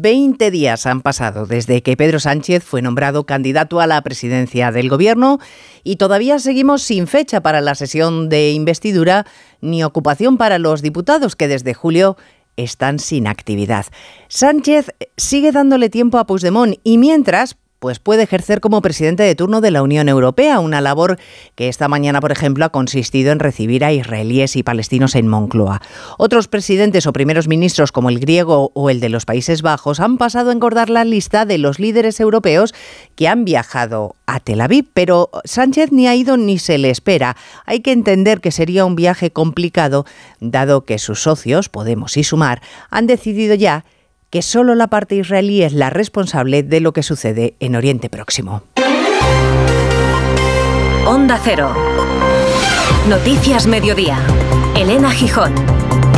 20 días han pasado desde que Pedro Sánchez fue nombrado candidato a la presidencia del gobierno y todavía seguimos sin fecha para la sesión de investidura ni ocupación para los diputados que desde julio están sin actividad. Sánchez sigue dándole tiempo a Puigdemont y mientras pues puede ejercer como presidente de turno de la Unión Europea, una labor que esta mañana, por ejemplo, ha consistido en recibir a israelíes y palestinos en Moncloa. Otros presidentes o primeros ministros, como el griego o el de los Países Bajos, han pasado a engordar la lista de los líderes europeos que han viajado a Tel Aviv, pero Sánchez ni ha ido ni se le espera. Hay que entender que sería un viaje complicado, dado que sus socios, Podemos y Sumar, han decidido ya que solo la parte israelí es la responsable de lo que sucede en Oriente Próximo. Onda Cero. Noticias Mediodía. Elena Gijón.